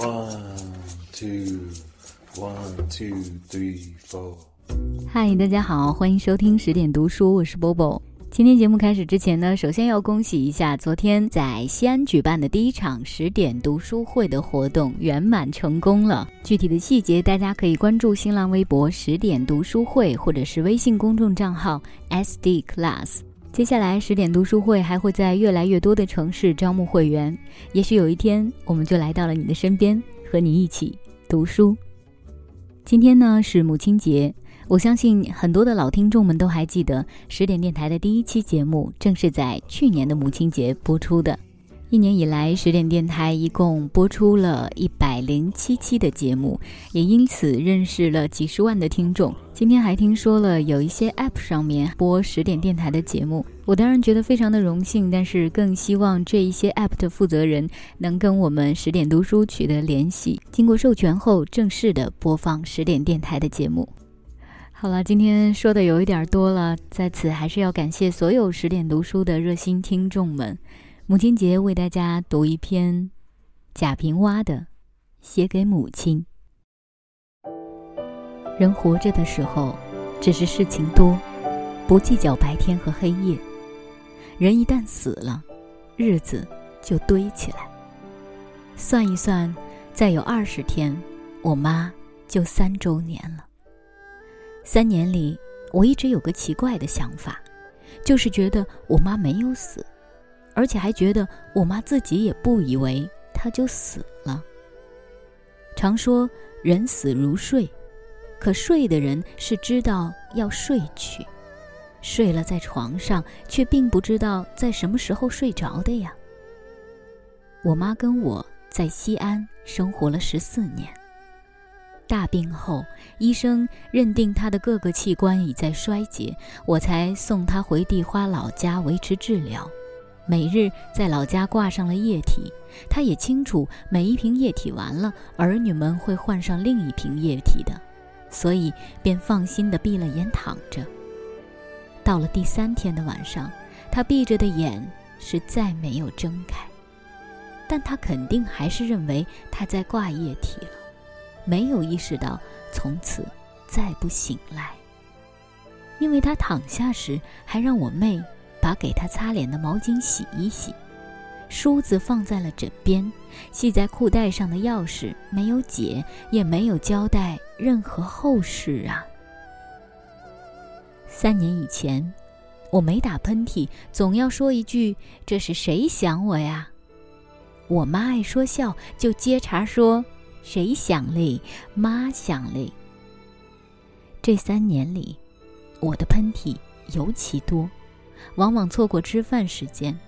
One two, one two three four. 嗨，大家好，欢迎收听十点读书，我是波波。今天节目开始之前呢，首先要恭喜一下昨天在西安举办的第一场十点读书会的活动圆满成功了。具体的细节大家可以关注新浪微博十点读书会，或者是微信公众账号 SD Class。接下来十点读书会还会在越来越多的城市招募会员，也许有一天我们就来到了你的身边，和你一起读书。今天呢是母亲节。我相信很多的老听众们都还记得，十点电台的第一期节目正是在去年的母亲节播出的。一年以来，十点电台一共播出了一百零七期的节目，也因此认识了几十万的听众。今天还听说了有一些 App 上面播十点电台的节目，我当然觉得非常的荣幸，但是更希望这一些 App 的负责人能跟我们十点读书取得联系，经过授权后正式的播放十点电台的节目。好了，今天说的有一点多了，在此还是要感谢所有十点读书的热心听众们。母亲节为大家读一篇贾平凹的《写给母亲》。人活着的时候，只是事情多，不计较白天和黑夜；人一旦死了，日子就堆起来。算一算，再有二十天，我妈就三周年了。三年里，我一直有个奇怪的想法，就是觉得我妈没有死，而且还觉得我妈自己也不以为她就死了。常说人死如睡，可睡的人是知道要睡去，睡了在床上，却并不知道在什么时候睡着的呀。我妈跟我在西安生活了十四年。大病后，医生认定他的各个器官已在衰竭，我才送他回地花老家维持治疗。每日在老家挂上了液体，他也清楚每一瓶液体完了，儿女们会换上另一瓶液体的，所以便放心地闭了眼躺着。到了第三天的晚上，他闭着的眼是再没有睁开，但他肯定还是认为他在挂液体了。没有意识到从此再不醒来，因为他躺下时还让我妹把给他擦脸的毛巾洗一洗，梳子放在了枕边，系在裤带上的钥匙没有解，也没有交代任何后事啊。三年以前，我没打喷嚏，总要说一句：“这是谁想我呀？”我妈爱说笑，就接茬说。谁想嘞？妈想嘞。这三年里，我的喷嚏尤其多，往往错过吃饭时间，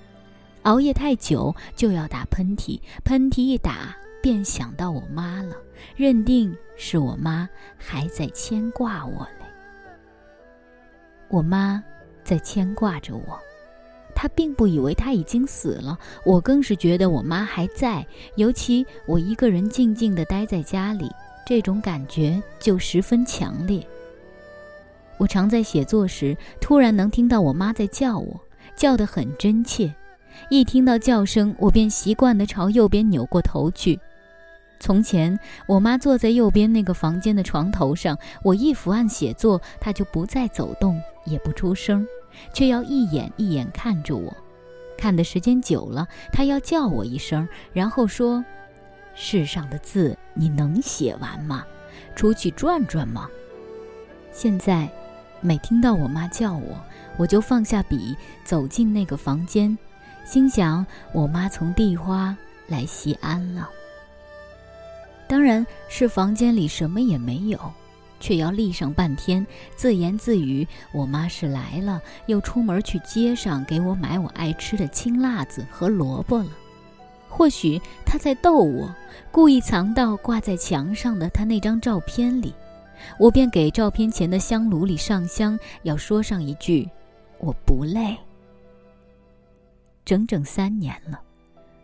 熬夜太久就要打喷嚏，喷嚏一打便想到我妈了，认定是我妈还在牵挂我嘞。我妈在牵挂着我。她并不以为她已经死了，我更是觉得我妈还在。尤其我一个人静静地待在家里，这种感觉就十分强烈。我常在写作时，突然能听到我妈在叫我，叫得很真切。一听到叫声，我便习惯地朝右边扭过头去。从前，我妈坐在右边那个房间的床头上，我一伏案写作，她就不再走动，也不出声。却要一眼一眼看着我，看的时间久了，她要叫我一声，然后说：“世上的字你能写完吗？出去转转吗？”现在，每听到我妈叫我，我就放下笔，走进那个房间，心想：我妈从地花来西安了。当然是房间里什么也没有。却要立上半天，自言自语：“我妈是来了，又出门去街上给我买我爱吃的青辣子和萝卜了。或许她在逗我，故意藏到挂在墙上的她那张照片里。我便给照片前的香炉里上香，要说上一句：我不累。整整三年了，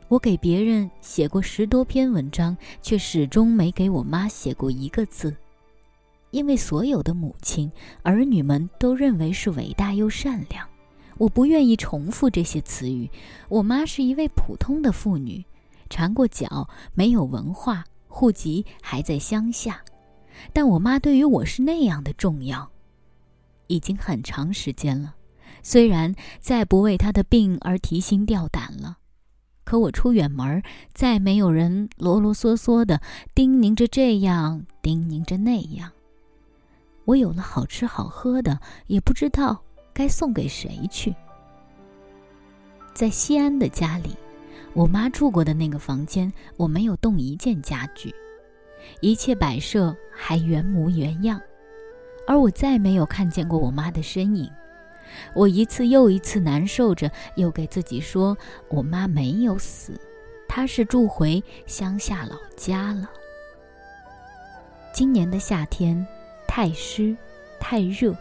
我给别人写过十多篇文章，却始终没给我妈写过一个字。”因为所有的母亲、儿女们都认为是伟大又善良，我不愿意重复这些词语。我妈是一位普通的妇女，缠过脚，没有文化，户籍还在乡下，但我妈对于我是那样的重要，已经很长时间了。虽然再不为她的病而提心吊胆了，可我出远门，再没有人啰啰嗦嗦的叮咛着这样，叮咛着那样。我有了好吃好喝的，也不知道该送给谁去。在西安的家里。我妈住过的那个房间，我没有动一件家具，一切摆设还原模原样，而我再没有看见过我妈的身影。我一次又一次难受着，又给自己说：我妈没有死，她是住回乡下老家了。今年的夏天太湿太热，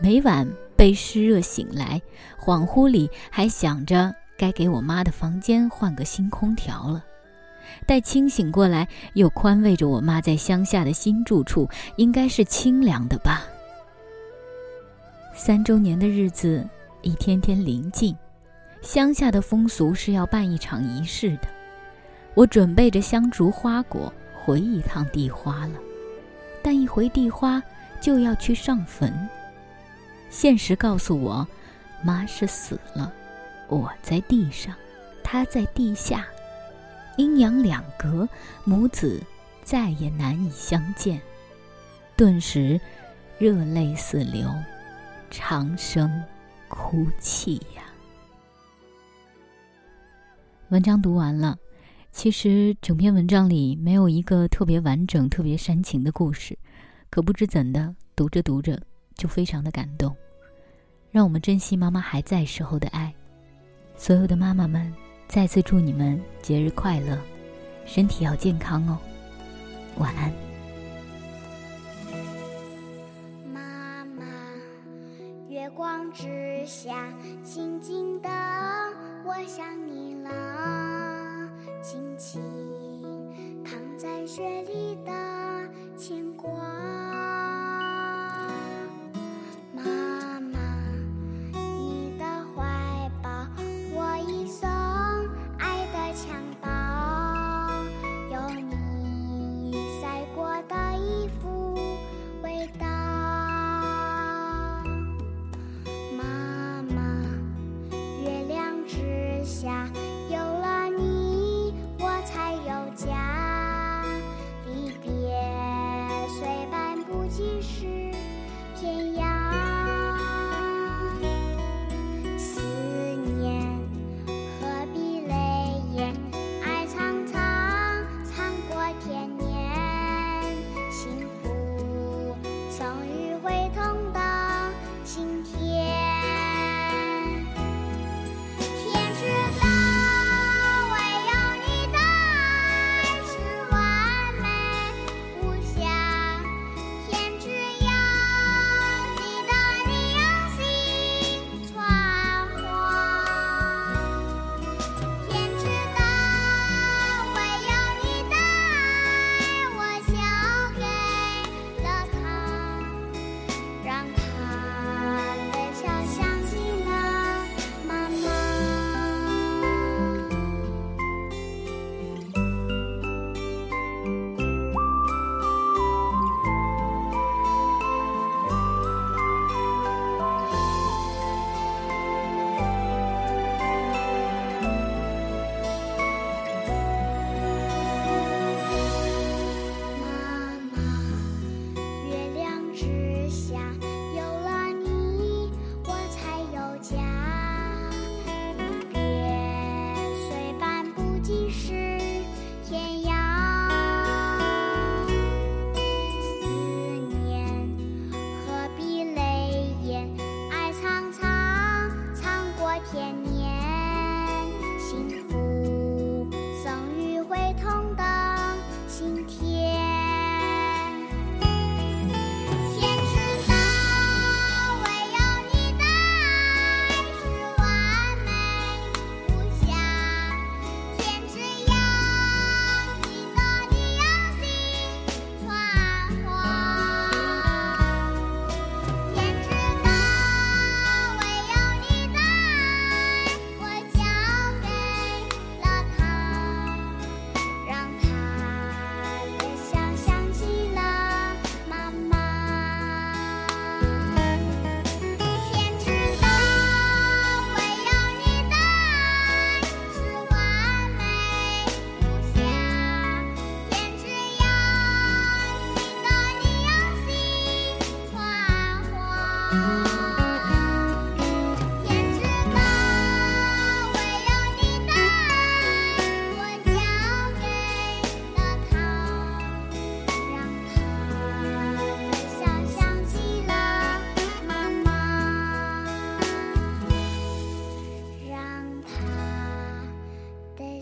每晚被湿热醒来，恍惚里还想着。该给我妈的房间换个新空调了。待清醒过来，又宽慰着我妈在乡下的新住处应该是清凉的吧。三周年的日子一天天临近，乡下的风俗是要办一场仪式的。我准备着香烛花果回一趟地花了，但一回地花就要去上坟。现实告诉我，妈是死了。我在地上，她在地下，阴阳两隔，母子再也难以相见，顿时热泪四流，长声哭泣呀。文章读完了，其实整篇文章里没有一个特别完整、特别煽情的故事，可不知怎的，读着读着就非常的感动，让我们珍惜妈妈还在时候的爱。所有的妈妈们，再次祝你们节日快乐，身体要健康哦。晚安。妈妈，月光之下，静静的，我想你了。轻轻躺在雪里的牵挂。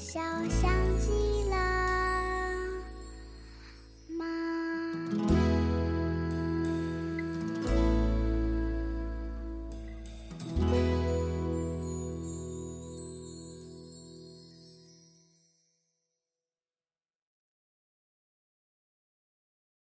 笑像极了。